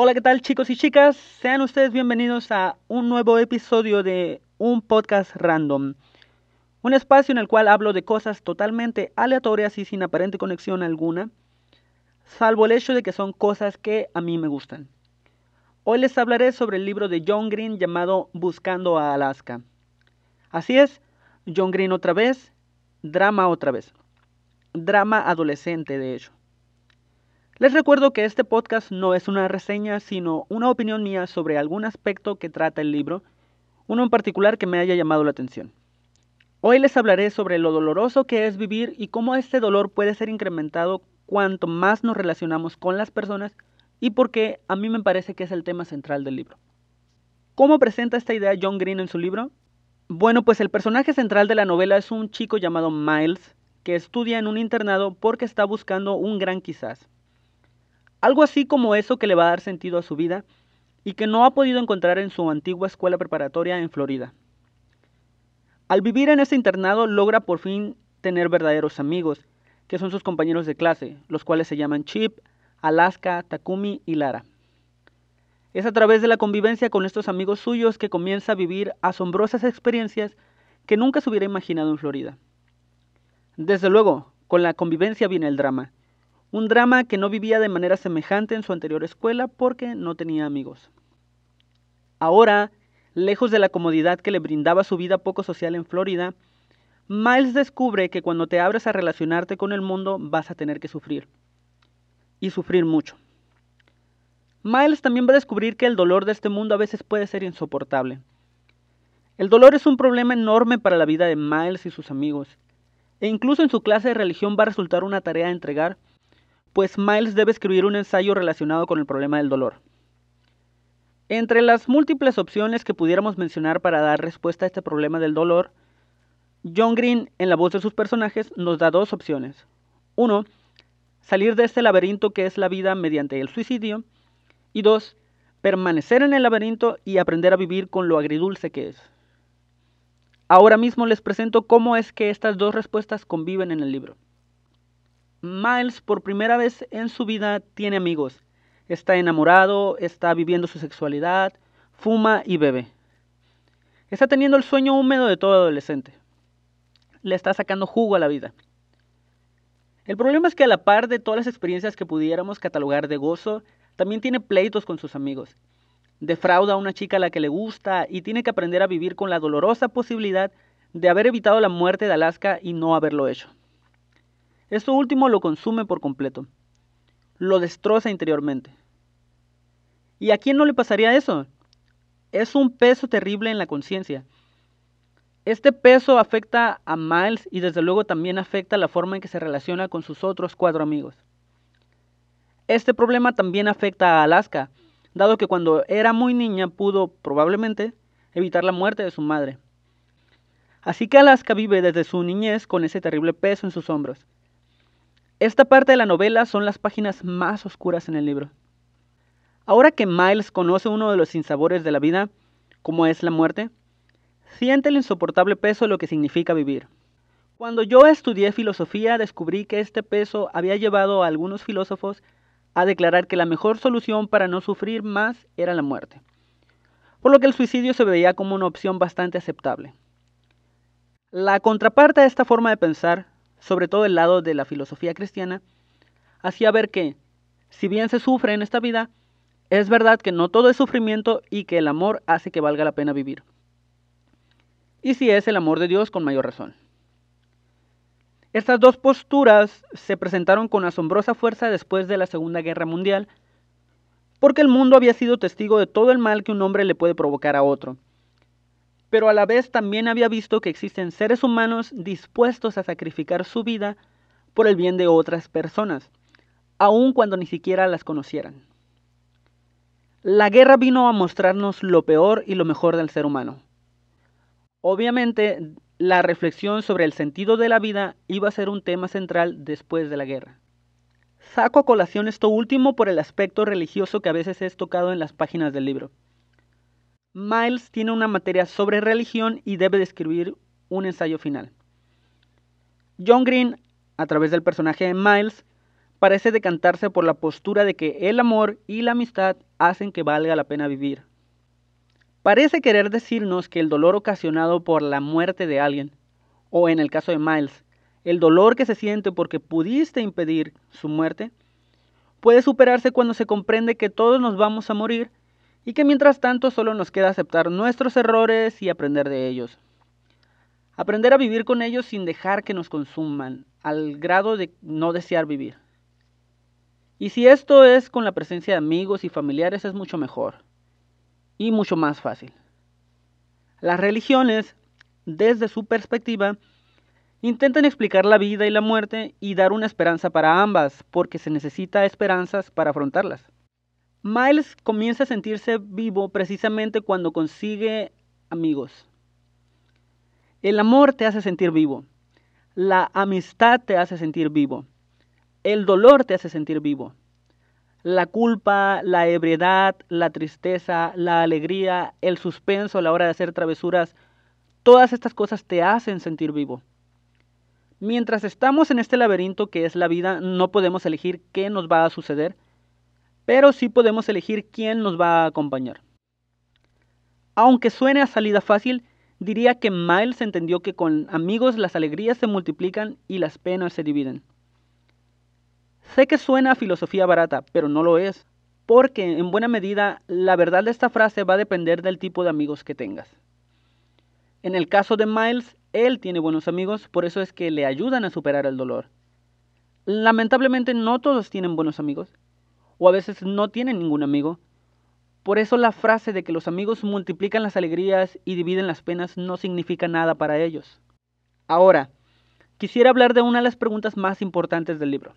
Hola, ¿qué tal chicos y chicas? Sean ustedes bienvenidos a un nuevo episodio de un podcast random. Un espacio en el cual hablo de cosas totalmente aleatorias y sin aparente conexión alguna, salvo el hecho de que son cosas que a mí me gustan. Hoy les hablaré sobre el libro de John Green llamado Buscando a Alaska. Así es, John Green otra vez, drama otra vez. Drama adolescente, de hecho. Les recuerdo que este podcast no es una reseña, sino una opinión mía sobre algún aspecto que trata el libro, uno en particular que me haya llamado la atención. Hoy les hablaré sobre lo doloroso que es vivir y cómo este dolor puede ser incrementado cuanto más nos relacionamos con las personas y porque a mí me parece que es el tema central del libro. ¿Cómo presenta esta idea John Green en su libro? Bueno, pues el personaje central de la novela es un chico llamado Miles, que estudia en un internado porque está buscando un gran quizás. Algo así como eso que le va a dar sentido a su vida y que no ha podido encontrar en su antigua escuela preparatoria en Florida. Al vivir en ese internado logra por fin tener verdaderos amigos, que son sus compañeros de clase, los cuales se llaman Chip, Alaska, Takumi y Lara. Es a través de la convivencia con estos amigos suyos que comienza a vivir asombrosas experiencias que nunca se hubiera imaginado en Florida. Desde luego, con la convivencia viene el drama. Un drama que no vivía de manera semejante en su anterior escuela porque no tenía amigos. Ahora, lejos de la comodidad que le brindaba su vida poco social en Florida, Miles descubre que cuando te abres a relacionarte con el mundo vas a tener que sufrir y sufrir mucho. Miles también va a descubrir que el dolor de este mundo a veces puede ser insoportable. El dolor es un problema enorme para la vida de Miles y sus amigos, e incluso en su clase de religión va a resultar una tarea a entregar, pues Miles debe escribir un ensayo relacionado con el problema del dolor. Entre las múltiples opciones que pudiéramos mencionar para dar respuesta a este problema del dolor, John Green, en la voz de sus personajes, nos da dos opciones. Uno, salir de este laberinto que es la vida mediante el suicidio. Y dos, permanecer en el laberinto y aprender a vivir con lo agridulce que es. Ahora mismo les presento cómo es que estas dos respuestas conviven en el libro. Miles por primera vez en su vida tiene amigos. Está enamorado, está viviendo su sexualidad, fuma y bebe. Está teniendo el sueño húmedo de todo adolescente. Le está sacando jugo a la vida. El problema es que a la par de todas las experiencias que pudiéramos catalogar de gozo, también tiene pleitos con sus amigos. Defrauda a una chica a la que le gusta y tiene que aprender a vivir con la dolorosa posibilidad de haber evitado la muerte de Alaska y no haberlo hecho. Esto último lo consume por completo. Lo destroza interiormente. ¿Y a quién no le pasaría eso? Es un peso terrible en la conciencia. Este peso afecta a Miles y desde luego también afecta la forma en que se relaciona con sus otros cuatro amigos. Este problema también afecta a Alaska, dado que cuando era muy niña pudo, probablemente, evitar la muerte de su madre. Así que Alaska vive desde su niñez con ese terrible peso en sus hombros. Esta parte de la novela son las páginas más oscuras en el libro. Ahora que Miles conoce uno de los sinsabores de la vida, como es la muerte, siente el insoportable peso de lo que significa vivir. Cuando yo estudié filosofía descubrí que este peso había llevado a algunos filósofos a declarar que la mejor solución para no sufrir más era la muerte, por lo que el suicidio se veía como una opción bastante aceptable. La contraparte a esta forma de pensar, sobre todo el lado de la filosofía cristiana, hacía ver que, si bien se sufre en esta vida, es verdad que no todo es sufrimiento y que el amor hace que valga la pena vivir y si es el amor de Dios con mayor razón. Estas dos posturas se presentaron con asombrosa fuerza después de la Segunda Guerra Mundial, porque el mundo había sido testigo de todo el mal que un hombre le puede provocar a otro. Pero a la vez también había visto que existen seres humanos dispuestos a sacrificar su vida por el bien de otras personas, aun cuando ni siquiera las conocieran. La guerra vino a mostrarnos lo peor y lo mejor del ser humano. Obviamente, la reflexión sobre el sentido de la vida iba a ser un tema central después de la guerra. Saco a colación esto último por el aspecto religioso que a veces es tocado en las páginas del libro. Miles tiene una materia sobre religión y debe describir un ensayo final. John Green, a través del personaje de Miles, parece decantarse por la postura de que el amor y la amistad hacen que valga la pena vivir. Parece querer decirnos que el dolor ocasionado por la muerte de alguien, o en el caso de Miles, el dolor que se siente porque pudiste impedir su muerte, puede superarse cuando se comprende que todos nos vamos a morir y que mientras tanto solo nos queda aceptar nuestros errores y aprender de ellos. Aprender a vivir con ellos sin dejar que nos consuman, al grado de no desear vivir. Y si esto es con la presencia de amigos y familiares es mucho mejor y mucho más fácil. Las religiones, desde su perspectiva, intentan explicar la vida y la muerte y dar una esperanza para ambas, porque se necesita esperanzas para afrontarlas. Miles comienza a sentirse vivo precisamente cuando consigue amigos. El amor te hace sentir vivo. La amistad te hace sentir vivo. El dolor te hace sentir vivo. La culpa, la ebriedad, la tristeza, la alegría, el suspenso a la hora de hacer travesuras, todas estas cosas te hacen sentir vivo. Mientras estamos en este laberinto que es la vida, no podemos elegir qué nos va a suceder, pero sí podemos elegir quién nos va a acompañar. Aunque suene a salida fácil, diría que Miles entendió que con amigos las alegrías se multiplican y las penas se dividen. Sé que suena a filosofía barata, pero no lo es, porque en buena medida la verdad de esta frase va a depender del tipo de amigos que tengas. En el caso de Miles, él tiene buenos amigos, por eso es que le ayudan a superar el dolor. Lamentablemente no todos tienen buenos amigos, o a veces no tienen ningún amigo, por eso la frase de que los amigos multiplican las alegrías y dividen las penas no significa nada para ellos. Ahora, quisiera hablar de una de las preguntas más importantes del libro.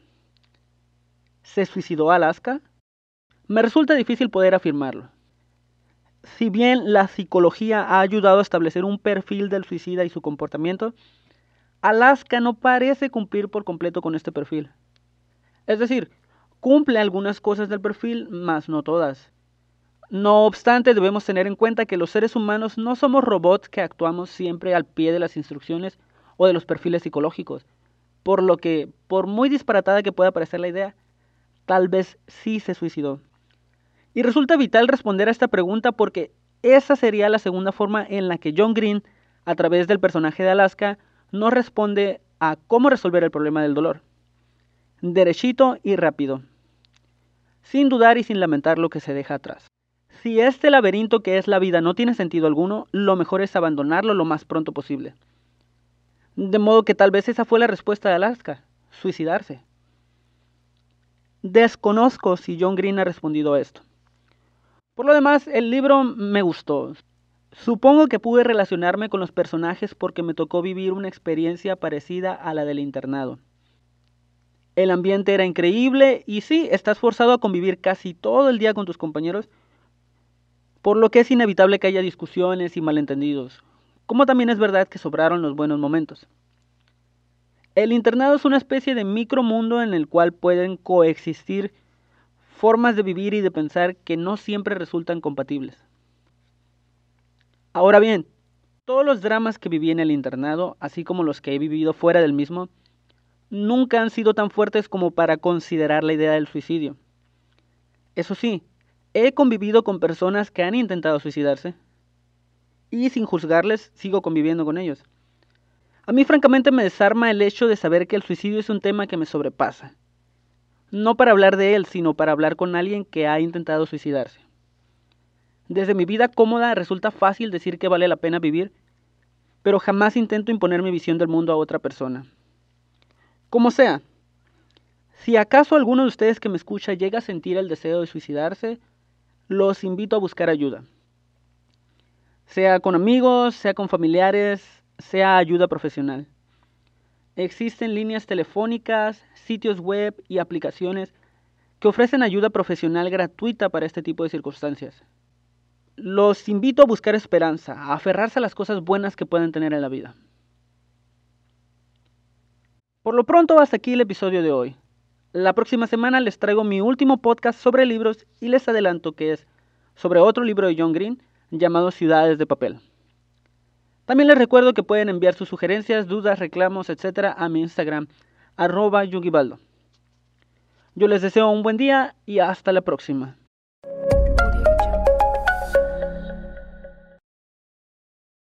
¿Se suicidó Alaska? Me resulta difícil poder afirmarlo. Si bien la psicología ha ayudado a establecer un perfil del suicida y su comportamiento, Alaska no parece cumplir por completo con este perfil. Es decir, cumple algunas cosas del perfil, mas no todas. No obstante, debemos tener en cuenta que los seres humanos no somos robots que actuamos siempre al pie de las instrucciones o de los perfiles psicológicos, por lo que, por muy disparatada que pueda parecer la idea, tal vez sí se suicidó. Y resulta vital responder a esta pregunta porque esa sería la segunda forma en la que John Green, a través del personaje de Alaska, nos responde a cómo resolver el problema del dolor. Derechito y rápido, sin dudar y sin lamentar lo que se deja atrás. Si este laberinto que es la vida no tiene sentido alguno, lo mejor es abandonarlo lo más pronto posible. De modo que tal vez esa fue la respuesta de Alaska, suicidarse. Desconozco si John Green ha respondido a esto. Por lo demás, el libro me gustó. Supongo que pude relacionarme con los personajes porque me tocó vivir una experiencia parecida a la del internado. El ambiente era increíble y sí, estás forzado a convivir casi todo el día con tus compañeros por lo que es inevitable que haya discusiones y malentendidos, como también es verdad que sobraron los buenos momentos. El internado es una especie de micromundo en el cual pueden coexistir formas de vivir y de pensar que no siempre resultan compatibles. Ahora bien, todos los dramas que viví en el internado, así como los que he vivido fuera del mismo, nunca han sido tan fuertes como para considerar la idea del suicidio. Eso sí, He convivido con personas que han intentado suicidarse y sin juzgarles sigo conviviendo con ellos. A mí francamente me desarma el hecho de saber que el suicidio es un tema que me sobrepasa. No para hablar de él, sino para hablar con alguien que ha intentado suicidarse. Desde mi vida cómoda resulta fácil decir que vale la pena vivir, pero jamás intento imponer mi visión del mundo a otra persona. Como sea, si acaso alguno de ustedes que me escucha llega a sentir el deseo de suicidarse, los invito a buscar ayuda. Sea con amigos, sea con familiares, sea ayuda profesional. Existen líneas telefónicas, sitios web y aplicaciones que ofrecen ayuda profesional gratuita para este tipo de circunstancias. Los invito a buscar esperanza, a aferrarse a las cosas buenas que pueden tener en la vida. Por lo pronto, hasta aquí el episodio de hoy. La próxima semana les traigo mi último podcast sobre libros y les adelanto que es sobre otro libro de John Green llamado Ciudades de Papel. También les recuerdo que pueden enviar sus sugerencias, dudas, reclamos, etc. a mi Instagram, arroba yugibaldo. Yo les deseo un buen día y hasta la próxima.